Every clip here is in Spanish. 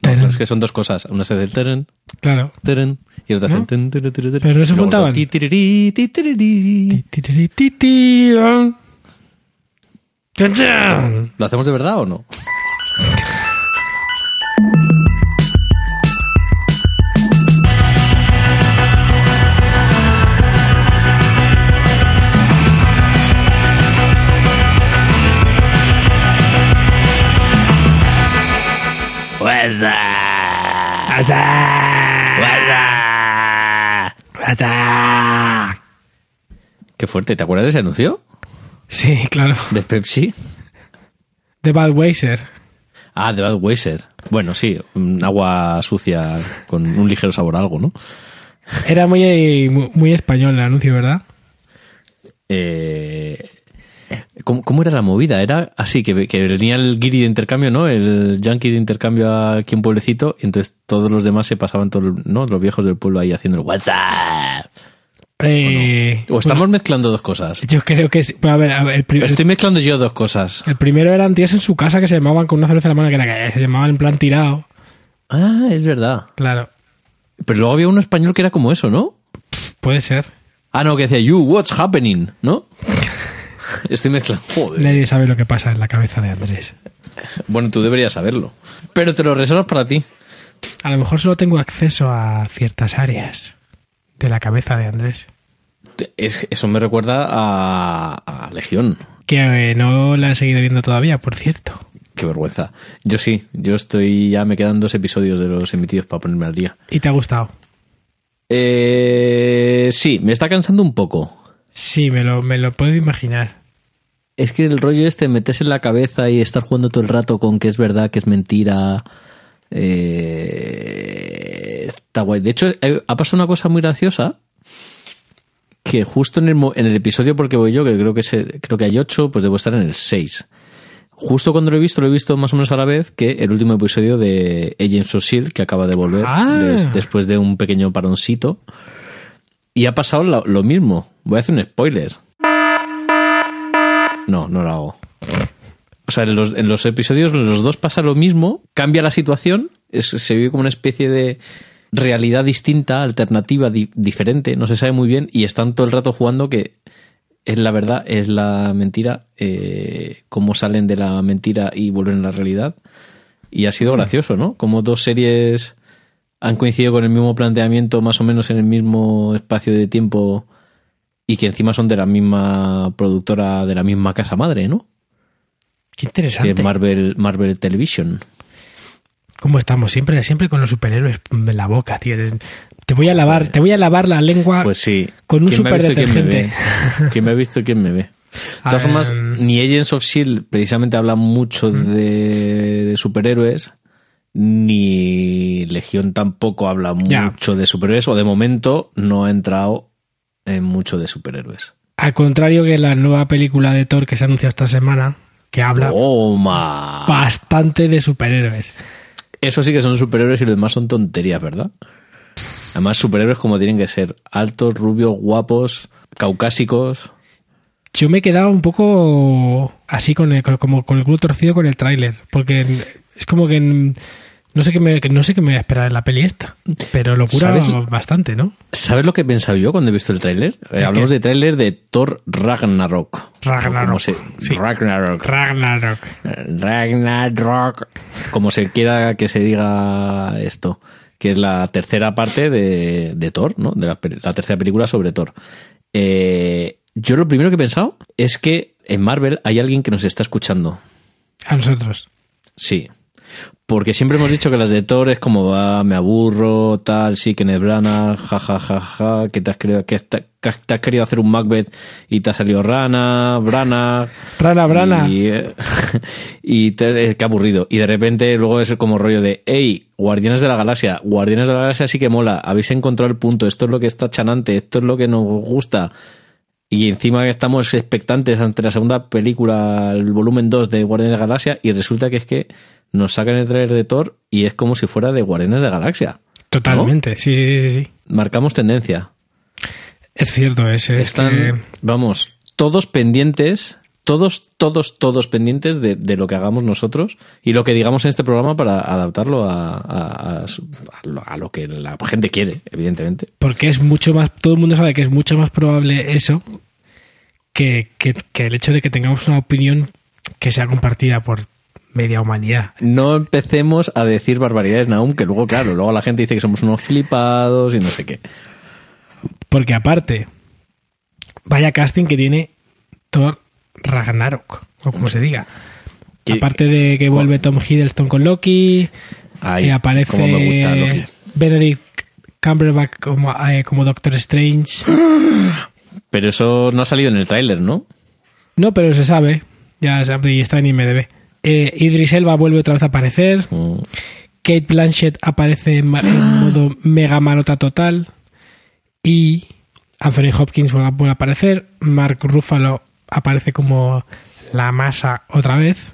pero es que son dos cosas. Una se hace teren, Claro. teren, y otra hace ¿No? teren. Pero no se juntaban. ¿Lo hacemos de verdad o no? Qué fuerte. ¿Te acuerdas de ese anuncio? Sí, claro. De Pepsi. De Budweiser. Ah, de Budweiser. Bueno, sí, agua sucia con un ligero sabor a algo, ¿no? Era muy, muy, muy español el anuncio, ¿verdad? Eh, ¿cómo, cómo era la movida? Era así, que, que venía el guiri de intercambio, ¿no? El yankee de intercambio aquí en pueblecito, y entonces todos los demás se pasaban, todo, el- ¿no? Los viejos del pueblo ahí haciendo el WhatsApp. Eh, O estamos mezclando dos cosas. Yo creo que sí. Pero a ver, a ver, el, Estoy mezclando yo dos cosas. el primero eran tías en su casa que se llamaban con una cerveza en la mano, que era que se llamaban en plan tirado. Ah, es verdad. Claro, Pero luego había uno español que era como eso, ¿no? puede ser. Ah, no, que decía, you, what's happening, ¿no? Estoy mezclando. Joder. Nadie sabe lo que pasa en la cabeza de Andrés. Bueno, tú deberías saberlo. Pero te lo reservas para ti. A lo mejor solo tengo acceso a ciertas áreas de la cabeza de Andrés. Es- eso me recuerda a, a Legión. Que eh, no la he seguido viendo todavía, por cierto. Qué vergüenza. Yo sí, yo estoy, ya me quedan dos episodios de los emitidos para ponerme al día. ¿Y te ha gustado? Eh, sí, me está cansando un poco. Sí, me lo, me lo puedo imaginar. Es que el rollo este, meterse en la cabeza y estar jugando todo el rato con que es verdad, que es mentira. eh, está guay. De hecho, eh, ha pasado una cosa muy graciosa. Que justo en el, en el episodio porque voy yo, que creo que, se- creo que hay ocho, pues debo estar en el 6. Justo cuando lo he visto, lo he visto más o menos a la vez que el último episodio de Agents of S.H.I.E.L.D. que acaba de volver Ah. des- después de un pequeño paroncito. Y ha pasado lo, mismo. Voy a hacer un spoiler. No, no lo hago. O sea, en los, en los episodios los dos pasa lo mismo, cambia la situación, se vive como una especie de realidad distinta, alternativa, di- diferente, no se sabe muy bien, y están todo el rato jugando que es la verdad, es la mentira, eh, cómo salen de la mentira y vuelven a la realidad. Y ha sido gracioso, ¿no? Como dos series han coincidido con el mismo planteamiento, más o menos en el mismo espacio de tiempo, y que encima son de la misma productora, de la misma casa madre, ¿no? Qué Que interesante. es Marvel, Marvel Television. ¿Cómo estamos? Siempre, siempre con los superhéroes en la boca, tío. Te voy a lavar, te voy a lavar la lengua. Pues sí. Con un ¿Quién me ha visto y quién me ha visto quién me ve? De todas Ah, formas, em. ni Agents of S.H.I.E.L.D. precisamente habla mucho de, de superhéroes, ni Legión tampoco habla mucho de superhéroes, o de momento no ha entrado en mucho de superhéroes. Al contrario que la nueva película de Thor que se anunció esta semana, que habla ¡Toma! bastante de superhéroes. Eso sí que son superhéroes y lo demás son tonterías, ¿verdad? Además, superhéroes como tienen que ser altos, rubios, guapos, caucásicos. Yo me he quedado un poco así con el, como con el culo torcido con el tráiler, porque es como que no sé qué me, no sé qué me voy a esperar en la peli esta, pero locura ¿Sabes? bastante, ¿no? ¿Sabes lo que he pensado yo cuando he visto el tráiler? Eh, ¿El hablamos qué? de tráiler de Thor Ragnarok. Ragnarok, como se- sí. Ragnarok. Ragnarok. Ragnarok. Como se quiera que se diga esto. Que es la tercera parte de, de Thor, ¿no? De la tercera película sobre Thor. Eh, yo lo primero que he pensado es que en Marvel hay alguien que nos está escuchando. A nosotros. Sí. Porque siempre hemos dicho que las de Thor es como va, me aburro, tal, sí, que Nebrana, ja, ja, ja, ja, que te has querido, que te, que te has querido hacer un Macbeth y te ha salido Rana, Brana. Brana, Brana. Y, y te, eh, qué aburrido. Y de repente luego es como rollo de, hey, Guardianes de la Galaxia, Guardianes de la Galaxia sí que mola, habéis encontrado el punto, esto es lo que está chanante, esto es lo que nos gusta. Y encima que estamos expectantes ante la segunda película, el volumen 2 de Guardianes de la Galaxia, y resulta que es que nos sacan el trailer de Thor y es como si fuera de Guardianes de la Galaxia. Totalmente, sí, sí, sí, sí. Marcamos tendencia. Es cierto, es, es Están, que- vamos, todos pendientes todos, todos, todos pendientes de, de lo que hagamos nosotros y lo que digamos en este programa para adaptarlo a, a- lo, a lo que la gente quiere, evidentemente. Porque es mucho más, todo el mundo sabe que es mucho más probable eso que, que- que el hecho de que tengamos una opinión que sea compartida por media humanidad. No empecemos a decir barbaridades, Naum, que luego, claro, luego la gente dice que somos unos flipados y no sé qué. Porque aparte, vaya casting que tiene Thor Ragnarok, o como se diga. Aparte de que vuelve Tom Hiddleston con Loki, Ay, que aparece cómo me gusta Loki. Benedict Cumberbatch como, eh, como Doctor Strange. Pero eso no ha salido en el tráiler, ¿no? No, pero se sabe. Ya y está en IMDb. Eh, Idris Elba vuelve otra vez a aparecer. Mm. Kate Blanchett aparece en, en modo mega malota total. Y Anthony Hopkins vuelve a, aparecer. Mark Ruffalo aparece como la masa otra vez.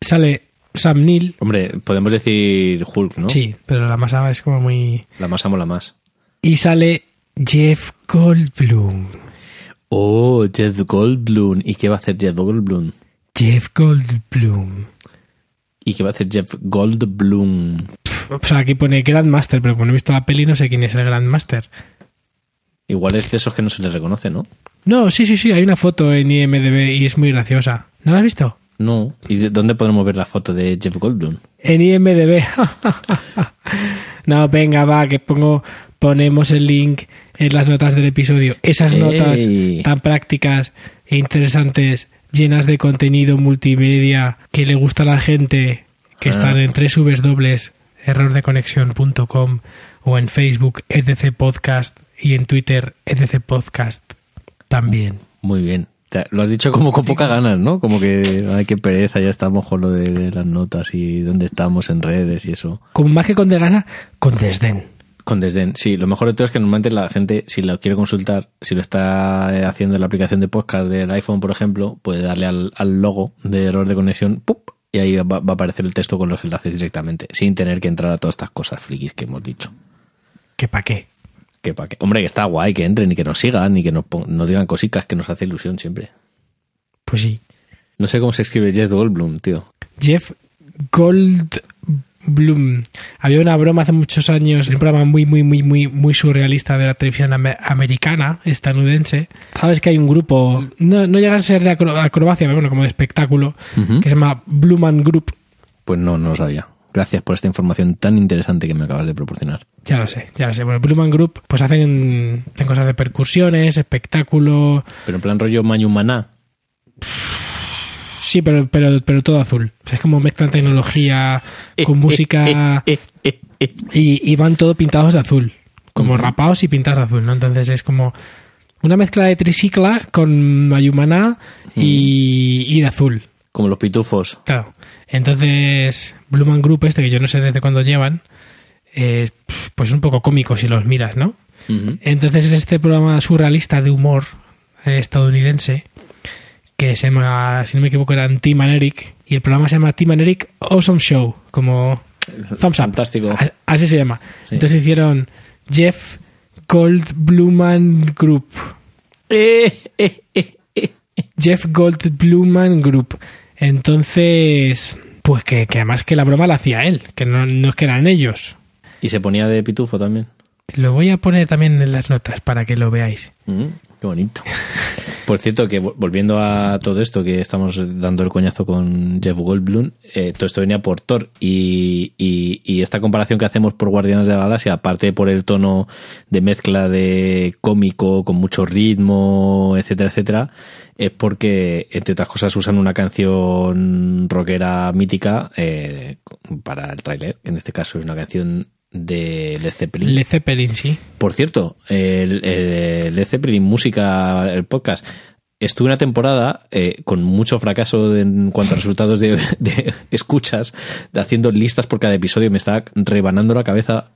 Sale Sam Neill. Hombre, podemos decir Hulk, ¿no? Sí, pero la masa es como muy... La más mola más. Y sale Jeff Goldblum. Oh, Jeff Goldblum. ¿Y qué va a hacer Jeff Goldblum? Jeff Goldblum. ¿Y qué va a hacer Jeff Goldblum? Pff, o sea, aquí pone Grandmaster, pero como no he visto la peli no sé quién es el Grandmaster. Igual es de esos que no se les reconoce, ¿no? No, sí, sí, sí, hay una foto en IMDB y es muy graciosa. ¿No la has visto? No. ¿Y de dónde podemos ver la foto de Jeff Goldblum? En IMDB. no, venga, va, que pongo, ponemos el link en las notas del episodio. Esas Ey. notas tan prácticas e interesantes, llenas de contenido multimedia que le gusta a la gente, que Ah. están en www.errordeconexión.com o en Facebook EDC Podcast y en Twitter EDC Podcast también. Muy bien. Lo has dicho como con poca ganas, ¿no? Como que, ay, qué pereza, ya estamos con lo de, de las notas y dónde estamos en redes y eso. Con más que con de gana, con desdén. Con desdén. Sí, lo mejor de todo es que normalmente la gente, si lo quiere consultar, si lo está eh, haciendo en la aplicación de podcast del iPhone, por ejemplo, puede darle al, al logo de error de conexión, ¡pup! y ahí va, va a aparecer el texto con los enlaces directamente, sin tener que entrar a todas estas cosas frikis que hemos dicho. ¿Que pa' qué? Que pa' qué. Hombre, que está guay que entren y que nos sigan y que nos, nos digan cositas que nos hace ilusión siempre. Pues sí. No sé cómo se escribe Jeff Goldblum, tío. Jeff Goldblum. Había una broma hace muchos años, un programa muy, muy, muy, muy, muy surrealista de la televisión ame- americana, estadounidense. Sabes que hay un grupo, no, no llega a ser de acro- acrobacia, pero bueno, como de espectáculo, que se llama Bluman Group. Pues no, no lo sabía. Gracias por esta información tan interesante que me acabas de proporcionar. Ya lo sé, ya lo sé. Bueno, Bluman Group, pues hacen, hacen cosas de percusiones, espectáculo. Pero en plan rollo Mañumaná. Sí, pero, pero, pero todo azul. O sea, es como mezclan tecnología con música. Eh, eh, eh. y, y van todo pintados de azul, como rapados y pintados de azul, ¿no? Entonces es como una mezcla de tricicla con mayumaná y, y de azul, Como los pitufos. claro. Entonces, Bluman Group este, que yo no sé desde cuándo llevan, eh, pues es un poco cómico si los miras, ¿no? Entonces es este programa surrealista de humor eh, estadounidense que se llama, si no me equivoco, era Tim and Eric y el programa se llama Tim and Eric Awesome Show, como Thumbs. Fantástico. Así se llama. Sí. Entonces hicieron Jeff Goldbluman Group. Eh, eh, eh. Jeff Goldbluman Group. Entonces, pues que, que además que la broma la hacía él, que no, no es que eran ellos. Y se ponía de pitufo también. Lo voy a poner también en las notas para que lo veáis. Mm, qué bonito. Por cierto, que vol- volviendo a todo esto que estamos dando el coñazo con Jeff Goldblum, eh, todo esto venía por Thor y, y- y esta comparación que hacemos por Guardianes de la Galaxia, aparte por el tono de mezcla de cómico con mucho ritmo, etcétera, etcétera, es porque, entre otras cosas, usan una canción rockera mítica eh, para el tráiler. En este caso es una canción de Led Zeppelin. Led Zeppelin, sí. Por cierto, el, el Led Zeppelin Música, el podcast, estuve una temporada eh, con mucho fracaso en cuanto a resultados de, de escuchas, de haciendo listas por cada episodio. Me estaba rebanando la cabeza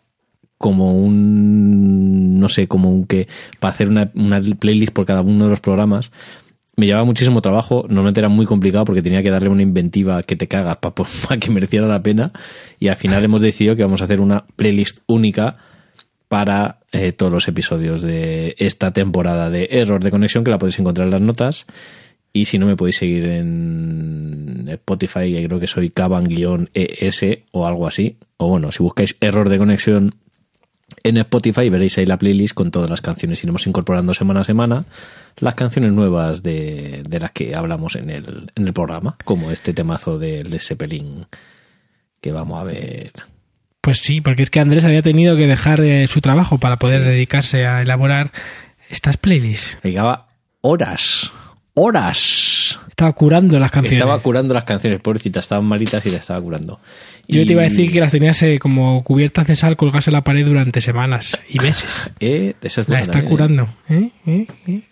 como un, no sé, como un que, para hacer una, una playlist por cada uno de los programas. Me llevaba muchísimo trabajo, normalmente era muy complicado porque tenía que darle una inventiva que te cagas para que mereciera la pena. Y al final hemos decidido que vamos a hacer una playlist única para eh, todos los episodios de esta temporada de Error de Conexión que la podéis encontrar en las notas. Y si no, me podéis seguir en Spotify, creo que soy caban-es o algo así. O bueno, si buscáis error de conexión en Spotify, veréis ahí la playlist con todas las canciones. Iremos incorporando semana a semana las canciones nuevas de, de las que hablamos en el, en el programa, como este temazo del Zeppelin que vamos a ver. Pues sí, porque es que Andrés había tenido que dejar eh, su trabajo para poder Sí. dedicarse a elaborar estas playlists. Llegaba horas, horas. Estaba curando las canciones. Estaba curando las canciones, pobrecita, estaban malitas y las estaba curando. Yo Y- te iba a decir que las tenías eh, como cubiertas de sal colgarse en la pared durante semanas y meses. Eh, esa es La está también, ¿eh? curando. ¿eh? ¿eh? ¿eh?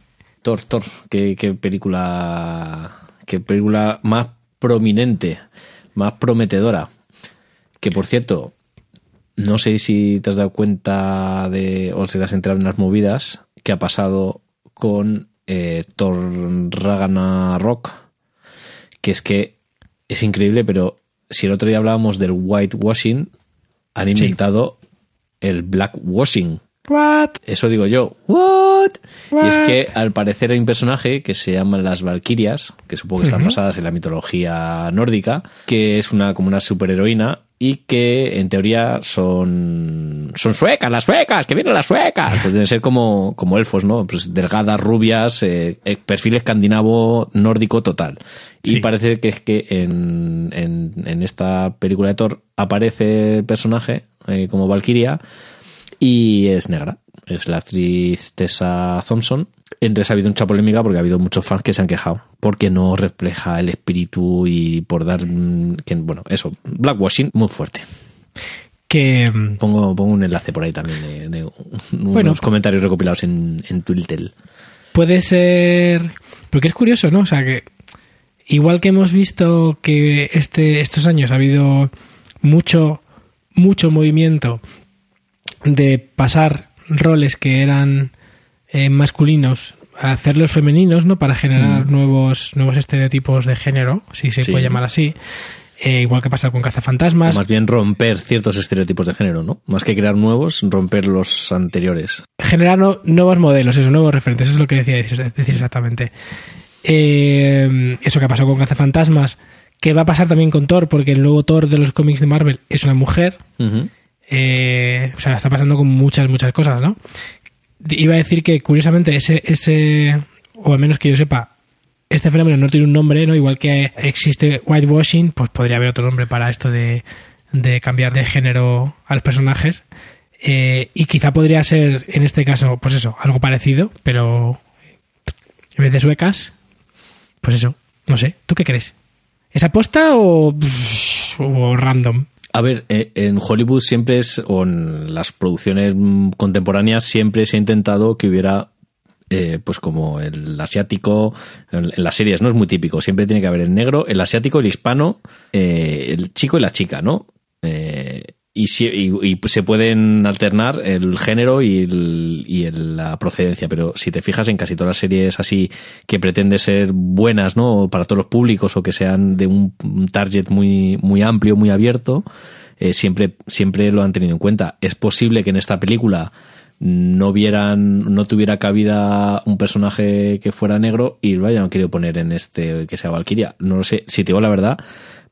Thor, Thor, qué, qué película, qué película más prominente, más prometedora. Que por cierto, no sé si te has dado cuenta de, o si te has enterado en las movidas, que ha pasado con eh, Thor Ragnarok, que es que es increíble, pero si el otro día hablábamos del whitewashing, han inventado el blackwashing. What? Eso digo yo. ¿What? Y es que al parecer hay un personaje que se llama las Valquirias, que supongo que están basadas en la mitología nórdica, que es una como una superheroína y que en teoría son son suecas, las suecas, que vienen las suecas. Pues deben ser como, como elfos, ¿no? Pues delgadas, rubias, eh, eh, perfil escandinavo nórdico total. Y parece que es que en, en, en esta película de Thor aparece el personaje eh, como Valkyria y es negra. Es la actriz Tessa Thompson. Entonces ha habido mucha polémica porque ha habido muchos fans que se han quejado porque no refleja el espíritu y por dar. mm, Que, bueno, eso, blackwashing muy fuerte. Que Pongo, pongo un enlace por ahí también de, de unos Bueno. comentarios recopilados en, en Twitter. puede ser... Porque es curioso, ¿no? O sea, que igual que hemos visto que este, estos años ha habido mucho, mucho movimiento de pasar roles que eran eh, masculinos a hacerlos femeninos, ¿no? Para generar nuevos, nuevos estereotipos de género, si se Sí. puede llamar así. Eh, igual que pasa con O Cazafantasmas. más bien romper ciertos estereotipos de género, ¿no? Más que crear nuevos, romper los anteriores. generar no- nuevos modelos, eso, nuevos referentes, eso es lo que decía decir, exactamente. Eh, eso que ha pasado con Cazafantasmas, que va a pasar también con Thor, porque el nuevo Thor de los cómics de Marvel es una mujer. Eh, o sea, está pasando con muchas, muchas cosas, ¿no? Iba a decir que, curiosamente, ese, ese, o al menos que yo sepa, este fenómeno no tiene un nombre, ¿no? Igual que existe whitewashing, pues podría haber otro nombre para esto de, de cambiar de género a los personajes. Eh, y quizá podría ser, en este caso, pues eso, algo parecido, pero en vez de suecas, pues eso, no sé, ¿tú qué crees? ¿Es aposta o, o random? A ver, eh, en Hollywood siempre es, o en las producciones contemporáneas, siempre se ha intentado que hubiera, eh, pues como el asiático, en, en las series no es muy típico, siempre tiene que haber el negro, el asiático, el hispano, eh, el chico y la chica, ¿no? Eh, y, si- y- se pueden alternar el género y, el- y la procedencia, pero si te fijas en casi todas las series así que pretende ser buenas, ¿no? Para todos los públicos o que sean de un, un target muy, muy amplio, muy abierto, eh, siempre, siempre lo han tenido en cuenta. Es posible que en esta película no vieran, no tuviera cabida un personaje que fuera negro y lo hayan querido poner en este que sea Valkyria. No lo sé, si te digo la verdad,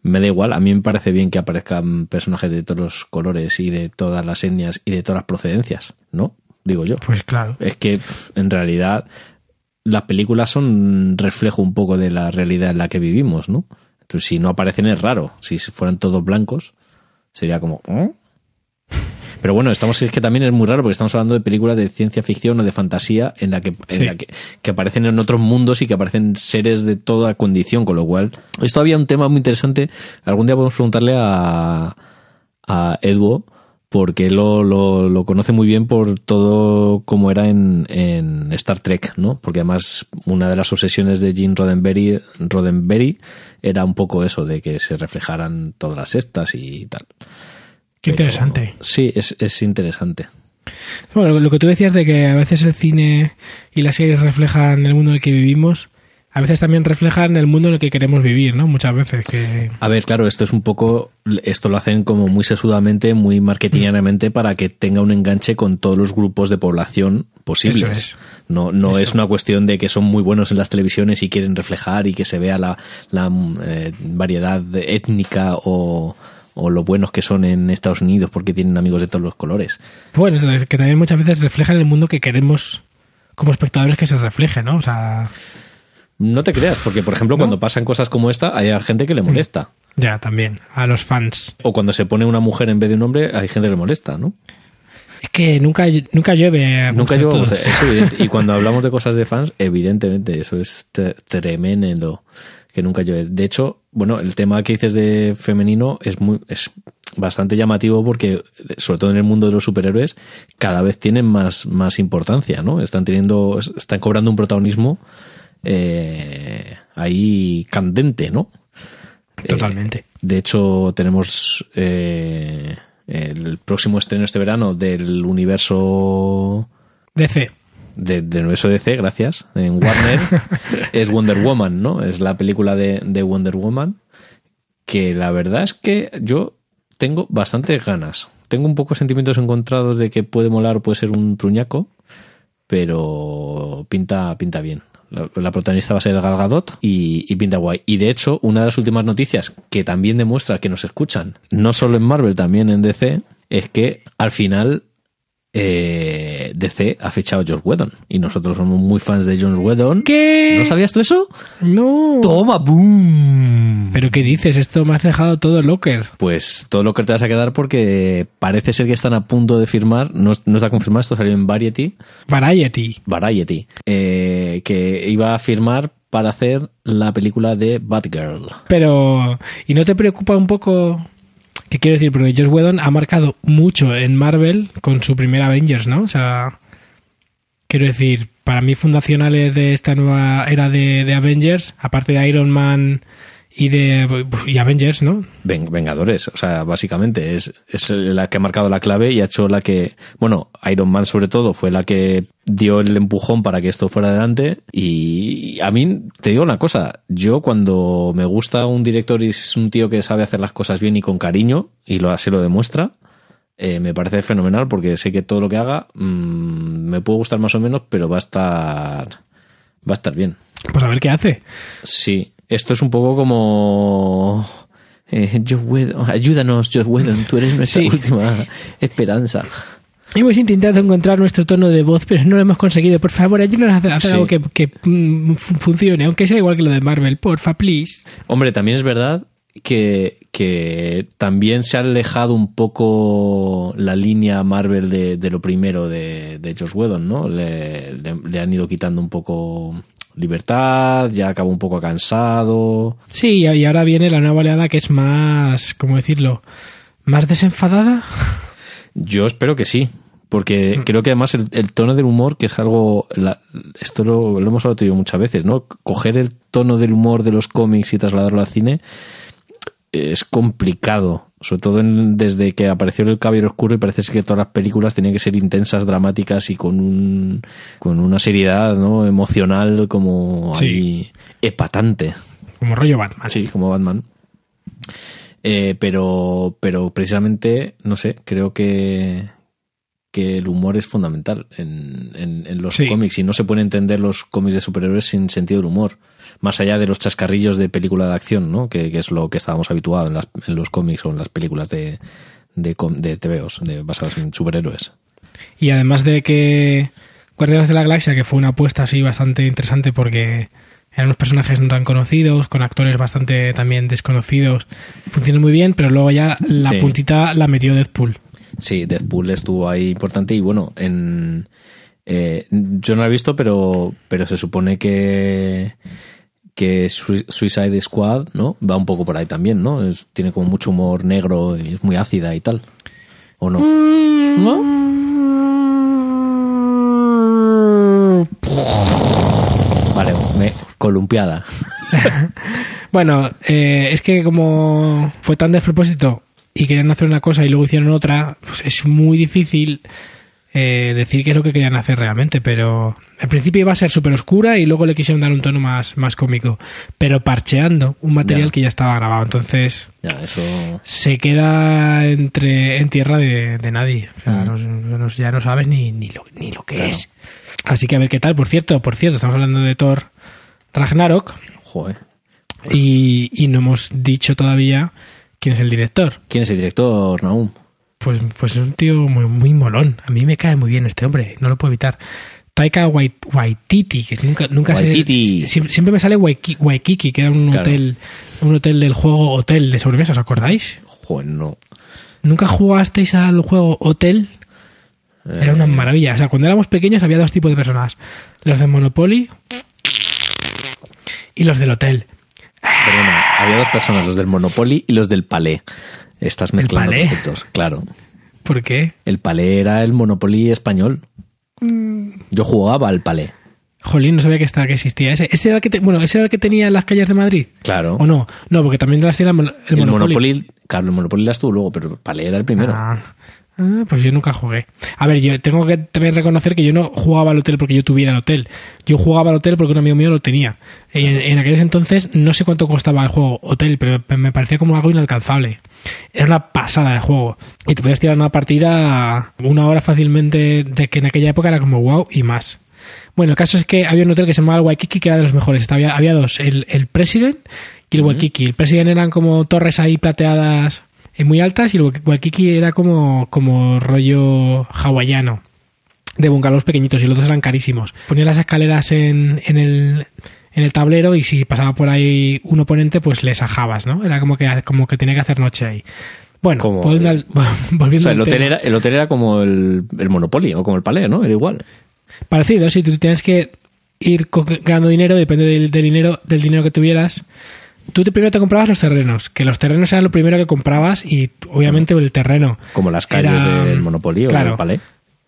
me da igual. A mí me parece bien que aparezcan personajes de todos los colores y de todas las etnias y de todas las procedencias, ¿no? Digo yo. Pues claro. Es que en realidad las películas son reflejo un poco de la realidad en la que vivimos, ¿no? Entonces, si no aparecen es raro. Si fueran todos blancos, sería como. ¿eh? Pero bueno, estamos es que también es muy raro porque estamos hablando de películas de ciencia ficción o de fantasía en la que, en Sí. la que, que aparecen en otros mundos y que aparecen seres de toda condición, con lo cual es todavía un tema muy interesante. Algún día podemos preguntarle a, a Edwo porque lo, lo, lo conoce muy bien por todo como era en, en Star Trek, ¿no? Porque además una de las obsesiones de Gene Roddenberry, Roddenberry era un poco eso, de que se reflejaran todas las estas y tal. Qué Pero- interesante. Sí, es, es interesante. Bueno, lo- que tú decías de que a veces el cine y las series reflejan el mundo en el que vivimos, a veces también reflejan el mundo en el que queremos vivir, ¿no? Muchas veces que... A ver, claro, esto es un poco, esto lo hacen como muy sesudamente, muy marketingianamente para que tenga un enganche con todos los grupos de población posibles. Eso es. No, no Eso. es una cuestión de que son muy buenos en las televisiones y quieren reflejar y que se vea la, la, eh, variedad étnica o, o lo buenos que son en Estados Unidos porque tienen amigos de todos los colores. Bueno, es que también muchas veces reflejan el mundo que queremos como espectadores que se refleje, ¿no? O sea, No te creas, porque por ejemplo, ¿No? cuando pasan cosas como esta, hay gente que le molesta. ya también, a los fans. O cuando se pone una mujer en vez de un hombre, hay gente que le molesta, ¿no? Es que nunca, nunca llueve. a Nunca es evidente. Y cuando hablamos de cosas de fans, evidentemente, eso es tremendo. Que nunca llueve. De hecho, bueno, el tema que dices de femenino es muy, es bastante llamativo porque, sobre todo en el mundo de los superhéroes, cada vez tienen más, más importancia, ¿no? Están teniendo, están cobrando un protagonismo eh, ahí candente, ¿no? Totalmente. De hecho, tenemos eh, el próximo estreno este verano del universo DC. De- del universo DC, gracias, en Warner, es Wonder Woman, ¿no? Es la película de, de Wonder Woman, que la verdad es que yo tengo bastantes ganas. Tengo un poco sentimientos encontrados de que puede molar o puede ser un truñaco, pero pinta, pinta bien. La, la protagonista va a ser Gal Gadot y, y pinta guay. Y de hecho, una de las últimas noticias que también demuestra que nos escuchan, no solo en Marvel, también en DC, es que al final eh, DC ha fichado a George Whedon. Y nosotros somos muy fans de George Whedon. ¿Qué? ¿No sabías tú eso? No. ¡Toma, boom! ¿Pero qué dices? Esto me has dejado todo locker. Pues todo lo que te vas a quedar porque parece ser que están a punto de firmar, no, no está confirmado, esto salió en Variety, Variety. Variety, eh, que iba a firmar para hacer la película de Batgirl. Pero, ¿y no te preocupa un poco? ¿Qué quiero decir? Porque Josh Whedon ha marcado mucho en Marvel con su primer Avengers, ¿no? O sea, quiero decir, para mí fundacionales de esta nueva era de, de Avengers, aparte de Iron Man y de y Avengers, ¿no? Ven- Vengadores, o sea, básicamente es, es la que ha marcado la clave y ha hecho la que, bueno, Iron Man sobre todo fue la que dio el empujón para que esto fuera adelante y a mí te digo una cosa, yo cuando me gusta un director y es un tío que sabe hacer las cosas bien y con cariño y lo así lo demuestra, eh, me parece fenomenal porque sé que todo lo que haga mm, me puede gustar más o menos, pero va a estar va a estar bien. Pues a ver qué hace. Sí, esto es un poco como... Eh, Whedon, ayúdanos, Joss Whedon, tú eres nuestra Sí. última esperanza. Hemos intentado encontrar nuestro tono de voz, pero no lo hemos conseguido. Por favor, ayúdanos a hacer, Sí. algo que, que, mm, fu- funcione, aunque sea igual que lo de Marvel. Porfa, please. Hombre, también es verdad que, que también se ha alejado un poco la línea Marvel de, de lo primero de, de Joss Whedon, ¿no? Le, le- le han ido quitando un poco libertad, ya acabó un poco cansado. Sí, y ahora viene la nueva oleada que es más, ¿cómo decirlo? Más desenfadada. Yo espero que sí, porque Mm. creo que además el, el tono del humor, que es algo, la- esto lo, lo hemos hablado tú y yo muchas veces, ¿no? Coger el tono del humor de los cómics y trasladarlo al cine es complicado, sobre todo en- desde que apareció el Caballero Oscuro y parece que todas las películas tenían que ser intensas, dramáticas y con un con una seriedad, ¿no? emocional como Sí. ahí epatante. Como rollo Batman. Sí, como Batman. Eh, pero, pero precisamente, no sé, creo que, que el humor es fundamental en, en- en los Sí. cómics y no se pueden entender los cómics de superhéroes sin sentido del humor. Más allá de los chascarrillos de película de acción, ¿no? Que, que es lo que estábamos habituados en, las- en los cómics o en las películas de, de, TVOs, de, basadas en superhéroes. Y además de que Guardianes de la Galaxia, que fue una apuesta así bastante interesante porque eran unos personajes no tan conocidos, con actores bastante también desconocidos, funcionó muy bien, pero luego ya la Sí. puntita la metió Deadpool. Sí, Deadpool estuvo ahí importante y bueno, en eh, yo no lo he visto, pero, pero se supone que que Sui- Suicide Squad, ¿no? Va un poco por ahí también, ¿no? Tiene como mucho humor negro y es muy ácida y tal. ¿O no? ¿No? Vale, me, columpiada. Bueno, eh, es que como fue tan despropósito y querían hacer una cosa y luego hicieron otra, pues es muy difícil eh, decir qué es lo que querían hacer realmente, pero en principio iba a ser súper oscura y luego le quisieron dar un tono más, más cómico, pero parcheando un material Ya. que ya estaba grabado, entonces Ya, eso. se queda entre en tierra de, de nadie, o sea, no- no- ya no sabes ni, ni, lo, ni lo que Claro. es. Así que a ver qué tal, por cierto, por cierto, estamos hablando de Thor Ragnarok Joder. y, y no hemos dicho todavía quién es el director. ¿Quién es el director, Naum? Pues, pues es un tío muy, muy molón. A mí me cae muy bien este hombre, no lo puedo evitar. Taika Wait- Waititi, que nunca, nunca Waititi. siempre, siempre me sale Waiki- Waikiki, que era un Claro. hotel, un hotel del juego Hotel de sobremesa, ¿os acordáis? Joder, no. ¿Nunca jugasteis al juego Hotel? Era Eh. una maravilla. O sea, cuando éramos pequeños había dos tipos de personas. Los de Monopoly y los del hotel. Perdona, había dos personas, los del Monopoly y los del Palé. Estás mezclando Palé? conceptos, claro. ¿Por qué? El Palé era el Monopoly español. Yo jugaba al Palé. Jolín, no sabía que, estaba, que existía ese. ¿Ese era el que, te- bueno, ¿ese era el que tenía en las calles de Madrid? Claro. ¿O no? No, porque también las tenía el, Mon- el El Monopoly. Monopoly, claro, el Monopoly las tuvo luego, pero el Palé era el primero. Ah. Ah, pues yo nunca jugué. A ver, yo tengo que también reconocer que yo no jugaba al hotel porque yo tuviera el hotel. Yo jugaba al hotel porque un amigo mío lo tenía. Y en, en aquellos entonces no sé cuánto costaba el juego hotel, pero me parecía como algo inalcanzable. Era una pasada de juego. Y te podías tirar una partida una hora fácilmente, de que en aquella época era como wow y más. Bueno, el caso es que había un hotel que se llamaba el Waikiki que era de los mejores. Había, había dos, el, el President y el Waikiki. El President eran como torres ahí plateadas eh, muy altas y el Waikiki era como, como rollo hawaiano de bungalows pequeñitos y los dos eran carísimos. Ponía las escaleras en, en el en el tablero y si pasaba por ahí un oponente pues les ajabas, ¿no? Era como que como que tenía que hacer noche ahí. Bueno, Como volviendo al, volviendo O sea, el hotel, era, el hotel era como el, el Monopoly o como el Palé, ¿no? Era igual. Parecido, si tú tienes que ir ganando dinero, depende del, del dinero, del dinero que tuvieras. Tú te- primero te comprabas los terrenos, que los terrenos eran lo primero que comprabas y obviamente el terreno. Como las calles Era- del Monopoly o claro. del Palé.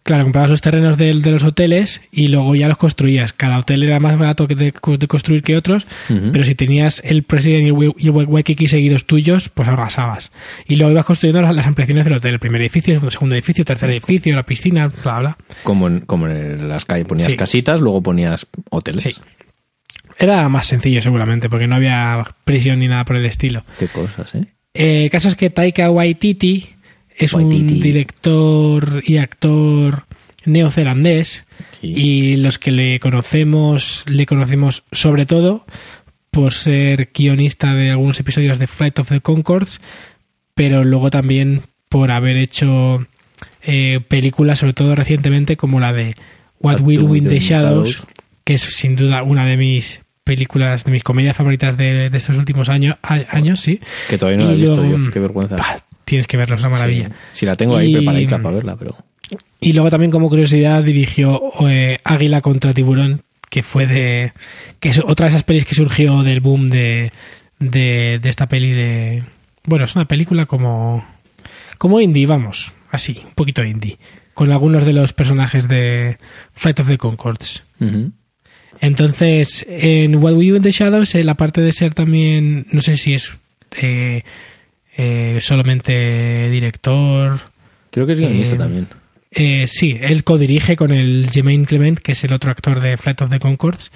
Claro, comprabas los terrenos de, los hoteles y luego ya los construías. Cada hotel era más barato que de, de construir que otros, pero si tenías el President y el Waikiki seguidos tuyos, pues arrasabas. Y luego ibas construyendo las, las ampliaciones del hotel. El primer edificio, el segundo edificio, el tercer edificio, la piscina, bla, bla. Como en, como en las calles ponías Sí. casitas, luego ponías hoteles. Sí. Era más sencillo seguramente, porque no había prisión ni nada por el estilo. Qué cosas, ¿eh? Eh, el caso es que Taika Waititi es Waititi. un director y actor neozelandés Sí. y los que le conocemos, le conocemos sobre todo por ser guionista de algunos episodios de Flight of the Concords, pero luego también por haber hecho eh, películas, sobre todo recientemente, como la de What We Do in the Shadows, que es sin duda una de mis películas, de mis comedias favoritas de, de estos últimos años, a- años, sí. Que todavía no la he visto luego, yo. Qué vergüenza. Bah, tienes que verlo, es una maravilla. Sí. Si la tengo ahí Y- preparadita para verla, pero. Y luego también como curiosidad dirigió eh, Águila contra Tiburón, que fue de... que es otra de esas pelis que surgió del boom de, de, de esta peli de... Bueno, es una película como... como indie, vamos, así, un poquito indie, con algunos de los personajes de Flight of the Concords. Entonces, en What We Do in the Shadows, él aparte de ser también, no sé si es eh, eh, solamente director, Creo que es guionista Eh, también. eh, sí, él codirige con el Jermaine Clement, que es el otro actor de Flight of the Concords.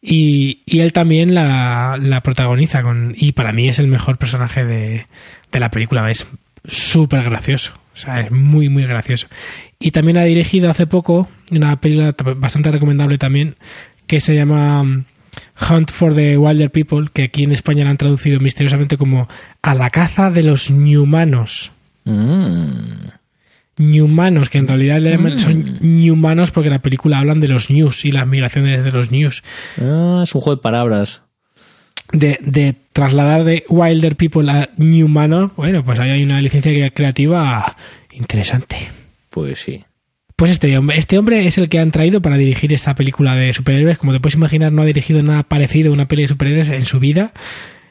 Y, y él también la, la protagoniza con. Y para mí es el mejor personaje de, de la película. Es súper gracioso. O sea, es muy, muy gracioso. Y también ha dirigido hace poco una película bastante recomendable también, que se llama Hunt for the Wilder People, que aquí en España la han traducido misteriosamente como A la caza de los Newmanos. Mm. Newmanos, que en realidad llaman- Mm. son Newmanos porque en la película hablan de los News y las migraciones de los News. Ah, es un juego de palabras. De, de trasladar de Wilder People a Newmanos, bueno, pues ahí hay una licencia cre- creativa interesante. Pues sí. Pues este hombre, este hombre es el que han traído para dirigir esta película de superhéroes. Como te puedes imaginar, no ha dirigido nada parecido a una peli de superhéroes en su vida.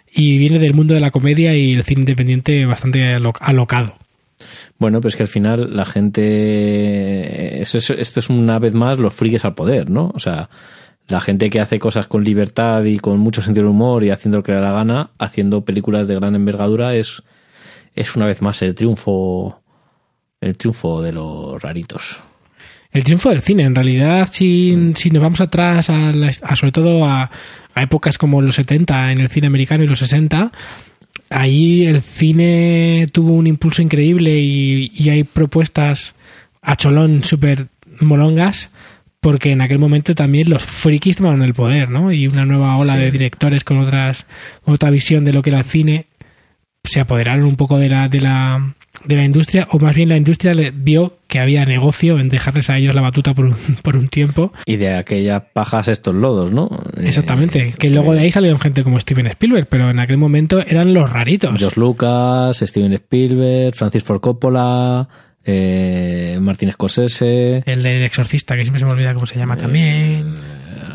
Y viene del mundo de la comedia y el cine independiente bastante alo- alocado. Bueno, pues que al final la gente. es- es- Esto es una vez más los frigues al poder, ¿no? O sea, la gente que hace cosas con libertad y con mucho sentido del humor y haciendo lo que le da la gana, haciendo películas de gran envergadura, es, es una vez más el triunfo. El triunfo de los raritos. El triunfo del cine. En realidad, si, si nos vamos atrás, a, la- a sobre todo a, a épocas como los 70 en el cine americano y los 60, ahí el cine tuvo un impulso increíble y, y hay propuestas a cholón súper molongas porque en aquel momento también los frikis tomaron el poder, ¿no? Y una nueva ola Sí. de directores con otras con otra visión de lo que era el cine se apoderaron un poco de la de la de la industria o más bien la industria le vio que había negocio en dejarles a ellos la batuta por un, por un tiempo. Y de aquellas pajas estos lodos, ¿no? Exactamente, Eh, que luego de ahí salieron gente como Steven Spielberg, pero en aquel momento eran los raritos. George Lucas, Steven Spielberg, Francis Ford Coppola, eh, Martin Scorsese. El del exorcista, que siempre se me olvida cómo se llama también.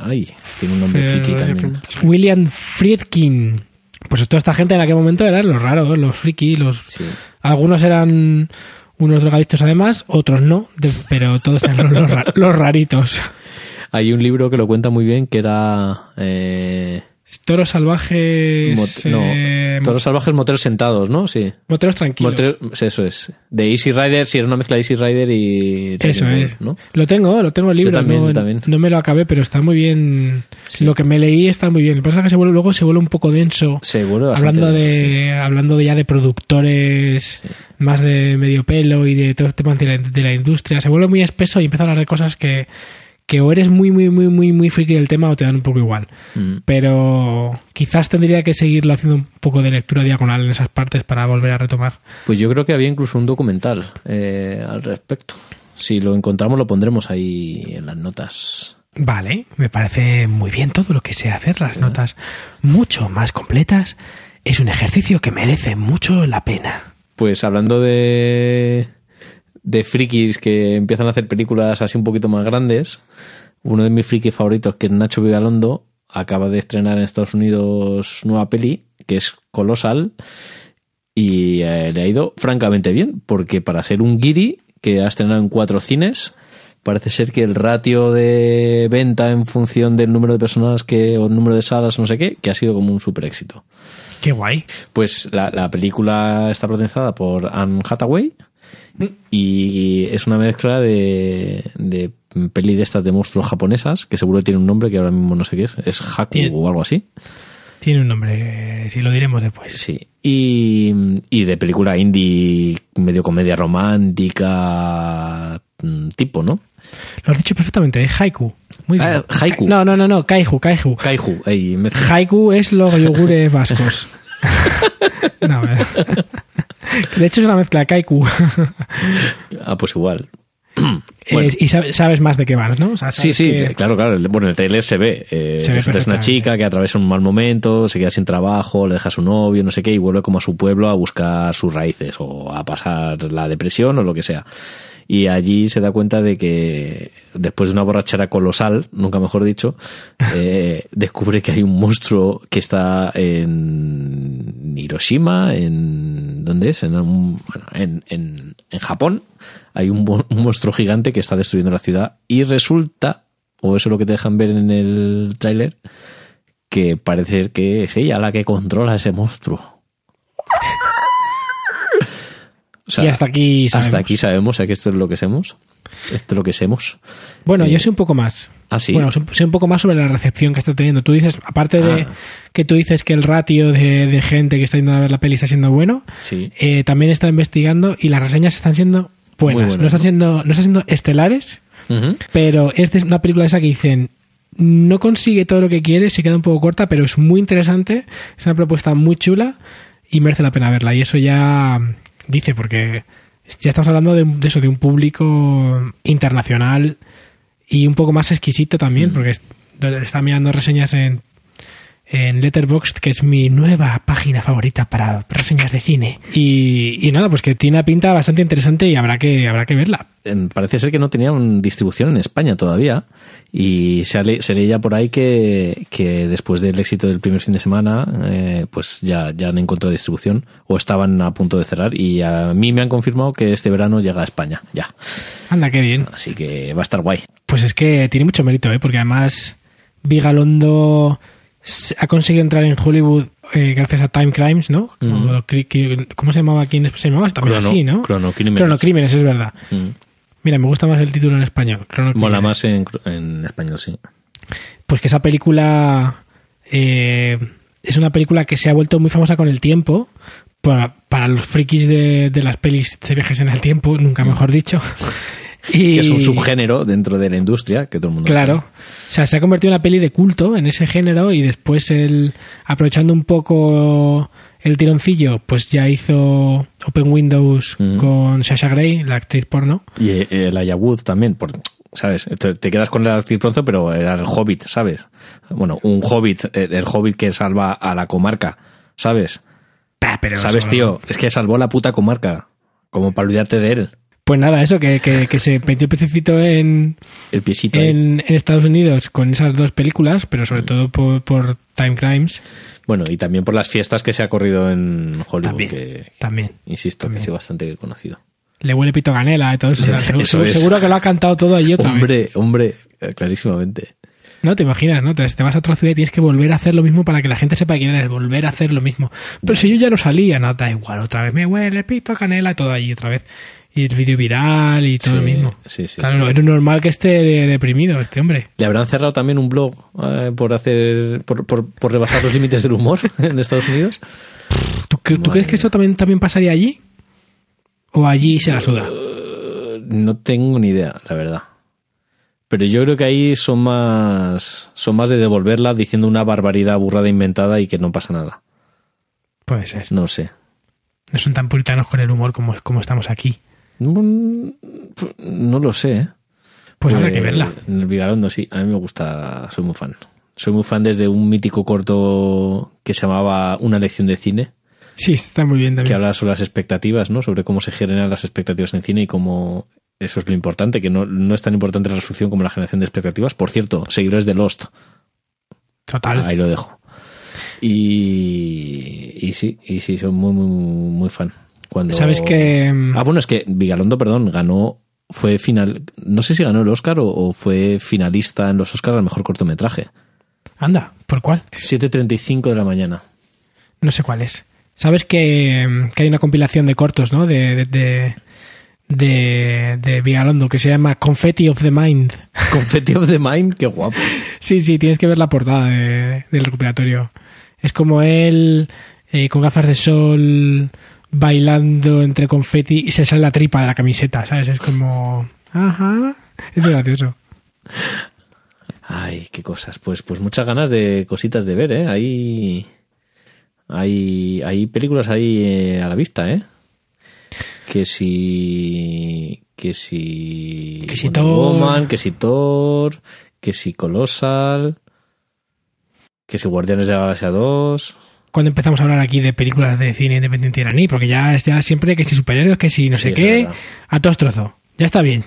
Ay, tiene un nombre friki también. William Friedkin. Pues toda esta gente en aquel momento eran los raros, los friki, los... Sí. Algunos eran unos drogadictos además, otros no, pero todos los raritos. Hay un libro que lo cuenta muy bien que era. Eh, Toros salvajes... mot- no, eh, Toros salvajes, moteros sentados, ¿no? Sí. moteros tranquilos. Moteros- eso es. De Easy Rider, sí, era una mezcla de Easy Rider y. Eso Rider, es. ¿no? Lo tengo, lo tengo el libro. Yo también, no, yo también. no me lo acabé, pero está muy bien. Sí. Lo que me leí está muy bien. Lo que pasa es que se vuelve, luego se vuelve un poco denso. Se vuelve bastante hablando denso, de hablando de ya de productores más de medio pelo y de todo el tema de la, de la industria se vuelve muy espeso y empieza a hablar de cosas que, que o eres muy muy muy muy muy friki del tema o te dan un poco igual. Mm. pero quizás tendría que seguirlo haciendo un poco de lectura diagonal en esas partes para volver a retomar Pues yo creo que había incluso un documental eh, al respecto. Si lo encontramos, lo pondremos ahí en las notas. vale me parece muy bien todo lo que sé hacer las notas mucho más completas es un ejercicio que merece mucho la pena Pues hablando de, de frikis que empiezan a hacer películas así un poquito más grandes, uno de mis frikis favoritos, que es Nacho Vigalondo, acaba de estrenar en Estados Unidos nueva peli, que es Colossal, y eh, le ha ido francamente bien, porque para ser un guiri que ha estrenado en cuatro cines, parece ser que el ratio de venta en función del número de personas que, o el número de salas, no sé qué, que ha sido como un super éxito. qué guay Pues la, la película está protagonizada por Anne Hathaway y es una mezcla de, de peli de estas de monstruos japonesas, que seguro tiene un nombre que ahora mismo no sé qué es, es Haku Tiene- o algo así. tiene un nombre si lo diremos después Sí. Y, y de película indie, medio comedia romántica, mm, tipo, ¿no? Lo has dicho perfectamente, es haiku. Muy bien. Ah, haiku. No, no, no, no, kaiju, kaiju. Kaiju, mezcla. Haiku es los yogures vascos. no, eh. de hecho es una mezcla de kaiku. Ah, pues igual. Eh, y sabes, sabes más de qué van, ¿no? O sea, Sí, sí, que- claro, claro. Bueno, el trailer se ve. Eh, Se ve resulta es una chica que atraviesa un mal momento, se queda sin trabajo, le deja a su novio, no sé qué, y vuelve como a su pueblo a buscar sus raíces o a pasar la depresión o lo que sea. Y allí se da cuenta de que después de una borrachera colosal, nunca mejor dicho, eh, descubre que hay un monstruo que está en Hiroshima, en ¿dónde es? En, un- bueno, en, en- en Japón. Hay un, un monstruo gigante que está destruyendo la ciudad y resulta, o eso es lo que te dejan ver en el tráiler, que parece ser que es ella la que controla ese monstruo. Sea, y hasta aquí sabemos. hasta aquí sabemos, sea, que esto es lo que somos. Esto es lo que somos. Bueno, Eh, yo sé un poco más. ¿Ah, sí? Bueno, sé, un poco más sobre la recepción que está teniendo. Tú dices, aparte de Ah. que tú dices que el ratio de, de gente que está yendo a ver la peli está siendo bueno, Sí. eh, también está investigando y las reseñas están siendo buenas. buenas, no están ¿no? siendo, no están siendo estelares, pero esta es una película esa que dicen no consigue todo lo que quiere, se queda un poco corta, pero es muy interesante, es una propuesta muy chula y merece la pena verla. Y eso ya dice, porque ya estamos hablando de, de eso, de un público internacional y un poco más exquisito también, porque es- está mirando reseñas en, en Letterboxd, que es mi nueva página favorita para reseñas de cine. Y, y nada, pues que tiene una pinta bastante interesante y habrá que, habrá que verla. Parece ser que no tenían distribución en España todavía y se, se leía por ahí que, que después del éxito del primer fin de semana eh, pues ya, ya han encontrado distribución o estaban a punto de cerrar y a mí me han confirmado que este verano llega a España ya Anda, qué bien. así que va a estar guay Pues es que tiene mucho mérito, ¿eh? porque además Vigalondo ha conseguido entrar en Hollywood eh, gracias a Time Crimes, ¿no? Cri- ¿Cómo se llamaba aquí? en- Se llamaba también Crono- así, ¿no? Cronocrímenes. Cronocrímenes, es verdad. Mm. Mira, me gusta más el título en español. Mola más en, en español, sí. Pues que esa película eh, es una película que se ha vuelto muy famosa con el tiempo. Para, para los frikis de, de las pelis de viajes en el tiempo, nunca mejor dicho. Y, Que es un subgénero dentro de la industria que todo el mundo. Claro. O sea, se ha convertido en una peli de culto en ese género y después él, aprovechando un poco el tironcillo, pues ya hizo Open Windows Mm. con Sasha Grey, la actriz porno. Y eh, el Ayawood también, por, ¿sabes? Te, quedas con el actriz pronto, pero era el hobbit, ¿sabes? Bueno, un hobbit, el, el hobbit que salva a la comarca, ¿sabes? Bah, pero ¿Sabes, tío? Es que salvó la puta comarca. Como para olvidarte de él. Pues nada, eso, que, que, que se metió el pececito en, El piecito. en, en Estados Unidos con esas dos películas, pero sobre todo por, por Time Crimes Bueno, y también por las fiestas que se ha corrido en Hollywood, También. que también. insisto, También. que ha sido bastante conocido. Le huele pito canela y todo eso. Eso es. seguro que lo ha cantado todo allí otra vez. Hombre, hombre, eh, clarísimamente. No te imaginas, ¿no? Te, te vas a otra ciudad y tienes que volver a hacer lo mismo para que la gente sepa quién eres, volver a hacer lo mismo. Pero si yo ya no salía, no, da igual, otra vez me huele pito canela, todo allí otra vez. Y el vídeo viral y todo Sí, lo mismo. sí, sí, claro, es normal que esté de- deprimido este hombre. Le habrán cerrado también un blog eh, por hacer por, por, por rebasar los límites del humor en Estados Unidos. ¿Tú, cre- ¿tú Madre crees que eso también, también pasaría allí? ¿O allí se la suda? No tengo ni idea, la verdad. Pero yo creo que ahí son más son más de devolverla diciendo una barbaridad burrada inventada y que no pasa nada. Puede ser. No sé. No son tan puritanos con el humor como, como estamos aquí. Mm, No lo sé. ¿eh? Pues habrá Eh, que verla. En el Vigalondo, sí. A mí me gusta, soy muy fan. Soy muy fan desde un mítico corto que se llamaba Una lección de cine, Sí, está muy bien que también. habla sobre las expectativas, ¿no? Sobre cómo se generan las expectativas en cine y cómo eso es lo importante, que no, no es tan importante la resolución como la generación de expectativas. Por cierto, seguidores de Lost, Total. ahí lo dejo. Y, y sí, y sí, soy muy, muy, muy fan. Cuando... ¿Sabes que mm, Ah, bueno, es que Vigalondo, perdón, ganó, fue final, no sé si ganó el Oscar o, o fue finalista en los Oscars al mejor cortometraje. Anda, ¿por cuál? 7.35 de la mañana. No sé cuál es. ¿Sabes que, mm, que hay una compilación de cortos, ¿no? De, de, de, de, de Vigalondo que se llama Confetti of the Mind. Confetti of the Mind, qué guapo. Sí, sí, tienes que ver la portada de- del recuperatorio. Es como él eh, con gafas de sol bailando entre confeti y se sale la tripa de la camiseta, ¿sabes? Es como... Ajá. Es muy gracioso. Ay, qué cosas. Pues, pues muchas ganas de cositas de ver, ¿eh? Hay, hay, hay películas ahí eh, a la vista, ¿eh? Que si... Que si... Que si Wonder Thor. Woman, que si Thor, que si Colossal, que si Guardianes de la Galaxia 2... Cuando empezamos a hablar aquí de películas de cine independiente iraní, porque ya ya siempre que si superhéroes, que si no Sí, sé qué, a todos trozo. Ya está bien.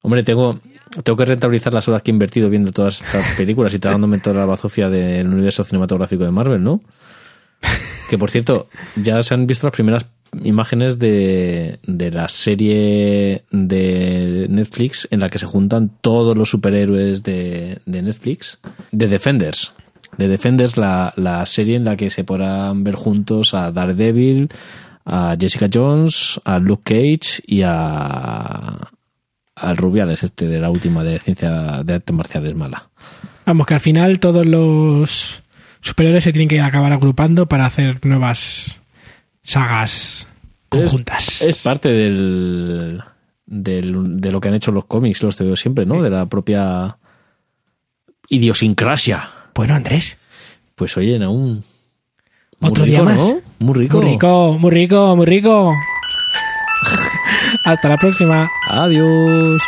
Hombre, tengo, tengo que rentabilizar las horas que he invertido viendo todas estas películas y tragándome toda la bazofia del universo cinematográfico de Marvel, ¿no? Que por cierto, ya se han visto las primeras imágenes de, de la serie de Netflix en la que se juntan todos los superhéroes de, de Netflix, de Defenders. De Defenders, la, la serie en la que se podrán ver juntos a Daredevil, a Jessica Jones, a Luke Cage y a, al Rubiales, este de la última de ciencia de artes marciales mala. Vamos, que al final todos los superhéroes se tienen que acabar agrupando para hacer nuevas sagas conjuntas. Es parte del, del- de lo que han hecho los cómics, los te veo siempre, ¿no? De la propia idiosincrasia. Bueno, Andrés, Pues oye, aún. Muy Otro rico, día más. ¿no? Muy rico. muy rico, muy rico, muy rico. Hasta la próxima. Adiós.